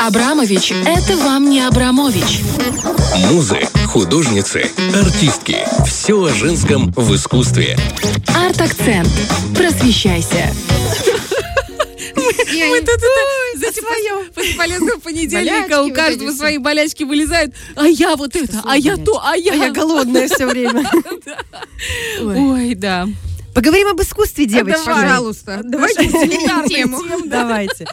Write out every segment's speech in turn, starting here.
Абрамович – это вам не Абрамович. Музы, художницы, артистки. Все о женском в искусстве. Арт-акцент. Просвещайся. Мы тут это, знаете, после- после полезного понедельника у каждого свои болячки вылезают. А я вот это, а я то, а я... А я голодная все время. Ой, да. Поговорим об искусстве, девочки. давай. Пожалуйста. Давайте тему. тему, да. Давайте.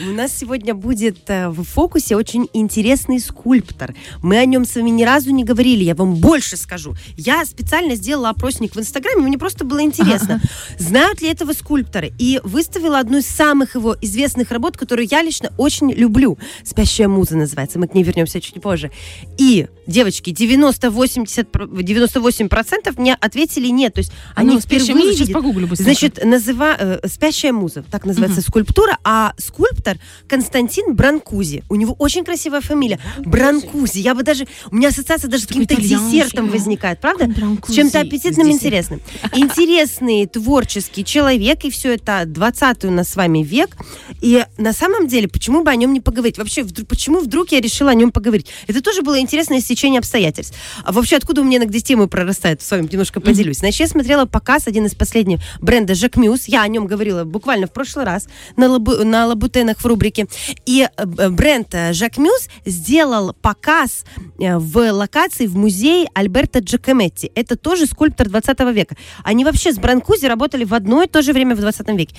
У нас сегодня будет э, в фокусе очень интересный скульптор. Мы о нем с вами ни разу не говорили. Я вам больше скажу. Я специально сделала опросник в Инстаграме. Мне просто было интересно, знают ли этого скульптора. И выставила одну из самых его известных работ, которую я лично очень люблю. «Спящая муза» называется. Мы к ней вернемся чуть позже. И, девочки, 90-80, про- 98% мне ответили нет. То есть они ну, «Спящая впервые муза», сейчас погуглю быстренько. Значит, называ... э, «Спящая муза», так называется скульптура, а скульптор Константин Бранкузи. У него очень красивая фамилия. Бранкузи. Я бы даже... У меня ассоциация даже с каким-то десертом возникает, правда? Бранкузи. С чем-то аппетитным и интересным. Интересный, творческий человек, и все это 20 у нас с вами век. И на самом деле, почему бы о нем не поговорить? Вообще, почему вдруг я решила о нем поговорить? Это тоже было интересное стечение обстоятельств. А вообще, откуда у меня иногда темы прорастают? С вами немножко поделюсь. Значит, я смотрела показ, один из последних, бренда Жак Мюс. Я о нем говорила буквально в прошлый раз на, лабу- на лабутенах в рубрике. И э, бренд э, Жак Мюс сделал показ э, в локации в музее Альберто Джакометти. Это тоже скульптор 20 века. Они вообще с Бранкузи работали в одно и то же время в 20 веке.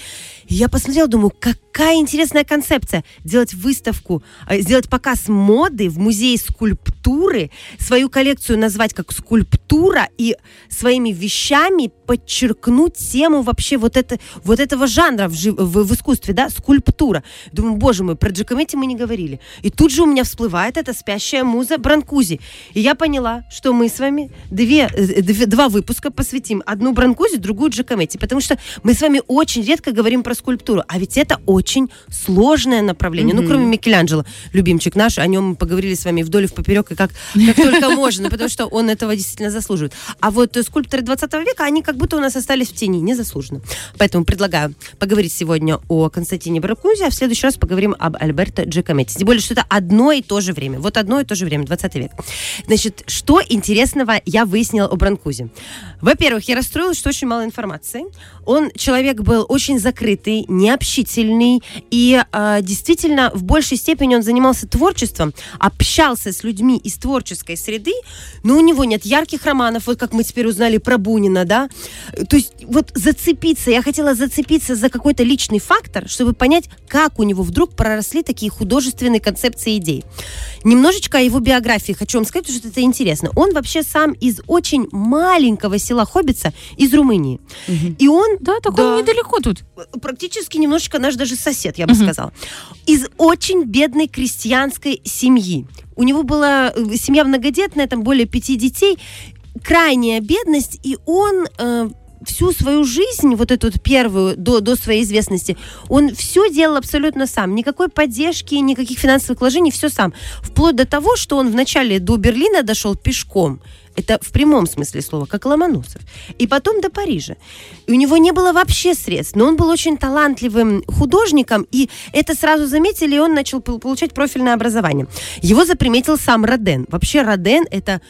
Я посмотрела, думаю, какая интересная концепция. Делать выставку, сделать показ моды в музее скульптуры, свою коллекцию назвать как скульптура и своими вещами подчеркнуть тему вообще вот, это, вот этого жанра в, жи- в- в искусстве, да, скульптура. Думаю, боже мой, про Джакометти мы не говорили. И тут же у меня всплывает эта спящая муза Бранкузи. И я поняла, что мы с вами две, э, две- два выпуска посвятим. Одну Бранкузи, другую Джакометти. Потому что мы с вами очень редко говорим про скульптуру. А ведь это очень сложное направление. Ну, кроме Микеланджело, любимчик наш, о нем мы поговорили с вами вдоль и в поперек, и как, как только можно, потому что он этого действительно заслуживает. А вот э, скульпторы 20 века, они как будто у нас остались в тени, незаслуженно. Поэтому предлагаю поговорить сегодня о Константине Баракузе, а в следующий раз поговорим об Альберто Джакометти. Тем более, что это одно и то же время. Вот одно и то же время, 20 век. Значит, что интересного я выяснила о Бранкузе? Во-первых, я расстроилась, что очень мало информации. Он человек был очень закрытый, необщительный, и э, действительно в большей степени он занимался творчеством, общался с людьми из творческой среды, но у него нет ярких романов, вот как мы теперь узнали про Бунина, да. То есть вот зацепиться, я хотела зацепиться за какой-то личный фактор, чтобы понять, как у него вдруг проросли такие художественные концепции идей. Немножечко о его биографии хочу вам сказать, потому что это интересно. Он вообще сам из очень маленького села Хоббица из Румынии. И он... Да, так он недалеко тут. Практически немножечко наш даже сосед, я бы сказала. Из очень бедной крестьянской семьи. У него была э, семья многодетная, там более пяти детей, крайняя бедность, и он э, всю свою жизнь, вот эту вот первую, до, до своей известности, он все делал абсолютно сам. Никакой поддержки, никаких финансовых вложений, все сам. Вплоть до того, что он вначале до Берлина дошел пешком. Это в прямом смысле слова, как Ломоносов. И потом до Парижа. И у него не было вообще средств, но он был очень талантливым художником, и это сразу заметили, и он начал пол- получать профильное образование. Его заприметил сам Роден. Вообще Роден — это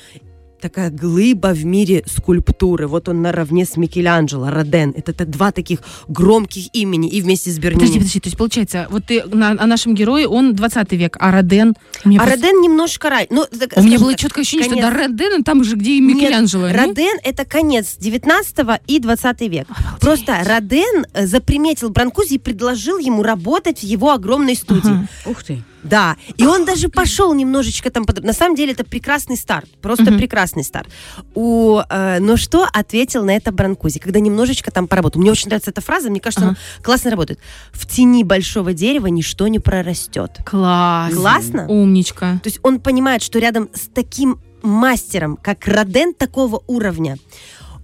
такая глыба в мире скульптуры. Вот он наравне с Микеланджело, Роден. Это, т- два таких громких имени, и вместе с Бернини. Подожди, подожди, то есть получается, вот ты на, о нашем герое, он 20 век, а Роден... А просто- Роден немножко раньше. Ну, так, у меня было четкое ощущение, конец- что до Родена там же, где и Нет, Микеланджело. не? Роден это конец 19 и 20 век. Просто Роден э, заприметил Бранкузи и предложил ему работать в его огромной студии. Ага. Ух ты. Да, и он даже пошел немножечко там. На самом деле это прекрасный старт, просто прекрасный старт. У, э, но что ответил на это Бранкузи, когда немножечко там поработал? Мне очень нравится эта фраза, мне кажется, она классно работает. В тени большого дерева ничто не прорастет. Класс. Классно? Умничка. То есть он понимает, что рядом с таким мастером, как Роден такого уровня,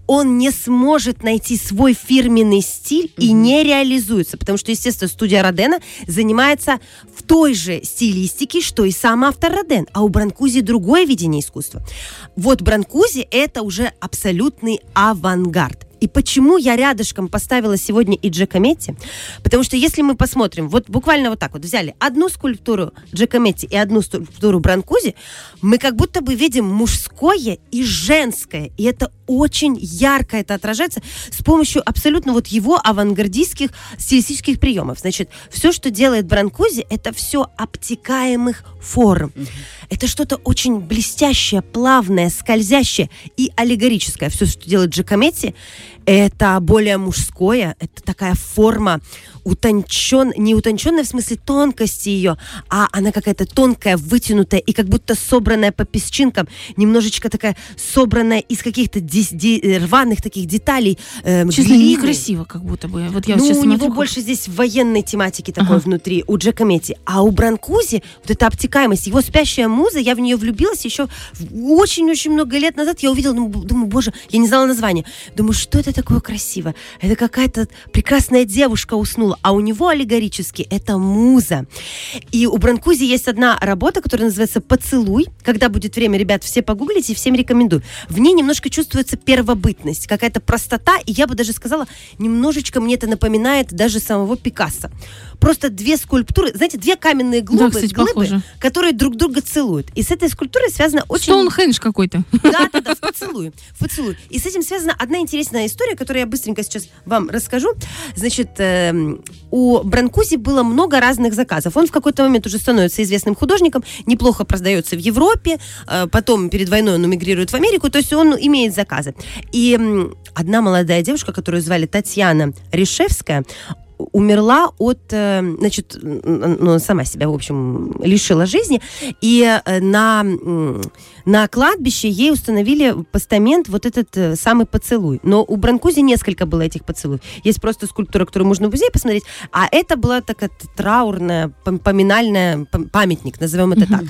он не сможет найти свой фирменный стиль и не реализуется, потому что, естественно, студия Родена занимается в той же стилистике, что и сам автор Роден, а у Бранкузи другое видение искусства. Вот Бранкузи это уже абсолютный авангард. И почему я рядышком поставила сегодня и Джекометти? Потому что если мы посмотрим, вот буквально вот так вот взяли одну скульптуру Джекометти и одну скульптуру Бранкузи, мы как будто бы видим мужское и женское. И это очень ярко это отражается с помощью абсолютно вот его авангардистских стилистических приемов. Значит, все, что делает Бранкузи, это все обтекаемых форм. Это что-то очень блестящее, плавное, скользящее и аллегорическое. Все, что делает Джакометти, это более мужское, это такая форма утончен, не утонченная в смысле тонкости ее, а она какая-то тонкая, вытянутая и как будто собранная по песчинкам, немножечко такая собранная из каких-то ди- ди- рваных таких деталей. Э, Честно, глины. некрасиво как будто бы. Вот я ну, у смотрю, него как- больше здесь военной тематики такой Ага. внутри, у Джека Метти. А у Бранкузи вот эта обтекаемость, его спящая муза, я в нее влюбилась еще очень-очень много лет назад. Я увидела, думаю, думаю, боже, я не знала название. Думаю, что это такое красиво? Это какая-то прекрасная девушка уснула. А у него аллегорически это муза. И у Бранкузи есть одна работа, которая называется «Поцелуй». Когда будет время, ребят, все погуглите, и всем рекомендую. В ней немножко чувствуется первобытность, какая-то простота, и я бы даже сказала, немножечко мне это напоминает даже самого Пикассо. Просто две скульптуры, знаете, две каменные глыбы, кстати, глыбы, похоже. которые друг друга целуют. И с этой скульптурой связано очень... Стоунхендж какой-то. Да, да, да, в поцелуй. В поцелуй. И с этим связана одна интересная история, которую я быстренько сейчас вам расскажу. Значит, эм, у Бранкузи было много разных заказов. Он в какой-то момент уже становится известным художником, неплохо продается в Европе, э, потом перед войной он эмигрирует в Америку, то есть он имеет заказы. И одна молодая девушка, которую звали Татьяна Решевская, умерла от, э, значит, ну, сама себя, в общем, лишила жизни, и э, на, на кладбище ей установили постамент вот этот э, самый поцелуй. Но у Бранкузи несколько было этих поцелуев. Есть просто скульптура, которую можно в музее посмотреть, а это была такая траурная, пом- поминальная пам- памятник, назовем это так.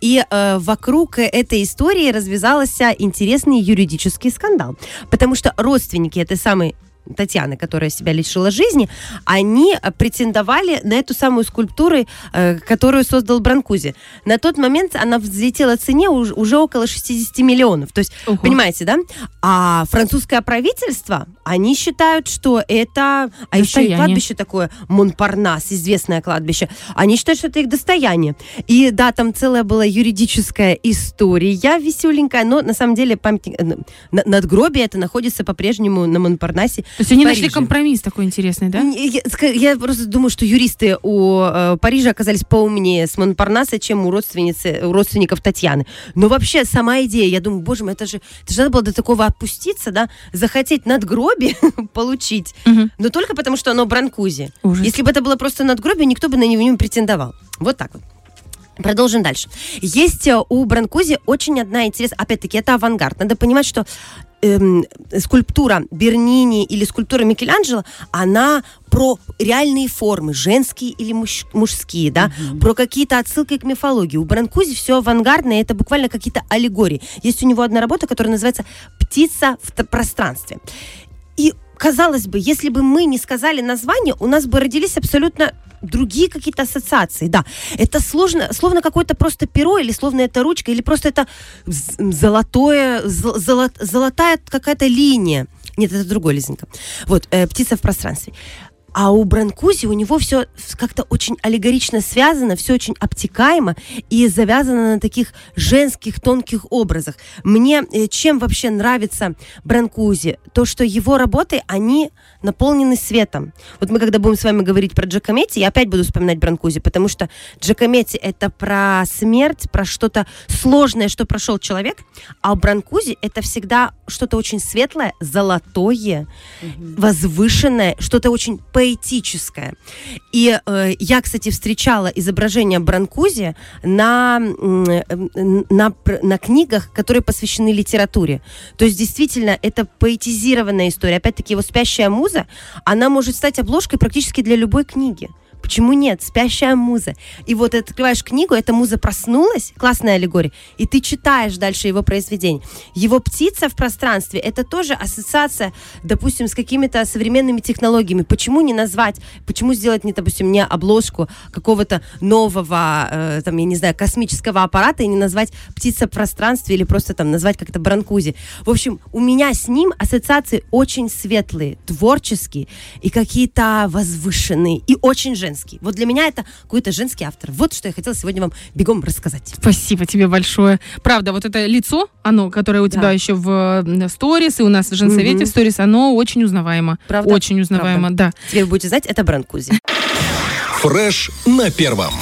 И э, вокруг этой истории развязался интересный юридический скандал, потому что родственники этой самой Татьяны, которая себя лишила жизни, они претендовали на эту самую скульптуру, э, которую создал Бранкузи. На тот момент она взлетела в цене уж- уже около 60 миллионов. То есть, Ого. понимаете, да? А французское правительство, они считают, что это... А еще и Достояние. кладбище такое, Монпарнас, известное кладбище. Они считают, что это их достояние. И да, там целая была юридическая история веселенькая, но на самом деле памятник, э, на- надгробие это находится по-прежнему на Монпарнасе. То есть они в нашли Париже. компромисс такой интересный, да? Я, я просто думаю, что юристы у э, Парижа оказались поумнее с Монпарнаса, чем у, родственницы, у родственников Татьяны. Но вообще сама идея, я думаю, боже мой, это же, это же надо было до такого опуститься, да, захотеть надгробие получить, Мгм. но только потому, что оно бранкузи. Ужас. Если бы это было просто надгробие, никто бы на него не претендовал. Вот так вот. Продолжим дальше. Есть э, у Бранкузи очень одна интересная... Опять-таки, это авангард. Надо понимать, что эм, скульптура Бернини или скульптура Микеланджело, она про реальные формы, женские или муж- мужские, да, про какие-то отсылки к мифологии. У Бранкузи все авангардное, это буквально какие-то аллегории. Есть у него одна работа, которая называется «Птица в пространстве». И казалось бы, если бы мы не сказали название, у нас бы родились абсолютно другие какие-то ассоциации. Да, это сложно, словно какое-то просто перо, или словно это ручка, или просто это золотое, зо- золот- золотая какая-то линия. Нет, это другой Лизонька. Вот, э, птица в пространстве. А у Бранкузи у него все как-то очень аллегорично связано, все очень обтекаемо и завязано на таких женских тонких образах. Мне э, чем вообще нравится Бранкузи? То, что его работы, они наполнены светом. Вот мы когда будем с вами говорить про Джакометти, я опять буду вспоминать Бранкузи, потому что Джакометти это про смерть, про что-то сложное, что прошел человек, а у Бранкузи это всегда что-то очень светлое, золотое, возвышенное, что-то очень поэтическое. И э, я, кстати, встречала изображение Бранкузи на, э, на, на книгах, которые посвящены литературе. То есть, действительно, это поэтизированная история. Опять-таки, его «Спящая муза», она может стать обложкой практически для любой книги. Почему нет? Спящая муза. И вот открываешь книгу, эта муза проснулась, классная аллегория, и ты читаешь дальше его произведение. Его птица в пространстве, это тоже ассоциация, допустим, с какими-то современными технологиями. Почему не назвать, почему сделать, не, допустим, не обложку какого-то нового, э, там, я не знаю, космического аппарата и не назвать птица в пространстве или просто там назвать как-то Бранкузи. В общем, у меня с ним ассоциации очень светлые, творческие и какие-то возвышенные, и очень женские. Вот для меня это какой-то женский автор. Вот что я хотела сегодня вам бегом рассказать. Спасибо тебе большое. Правда, вот это лицо, оно, которое у тебя Да. еще в сторис, и у нас в женсовете Мгм. в сторис, оно очень узнаваемо. Правда? Очень узнаваемо, да. Теперь вы будете знать, это Бранкузи. Фреш на первом.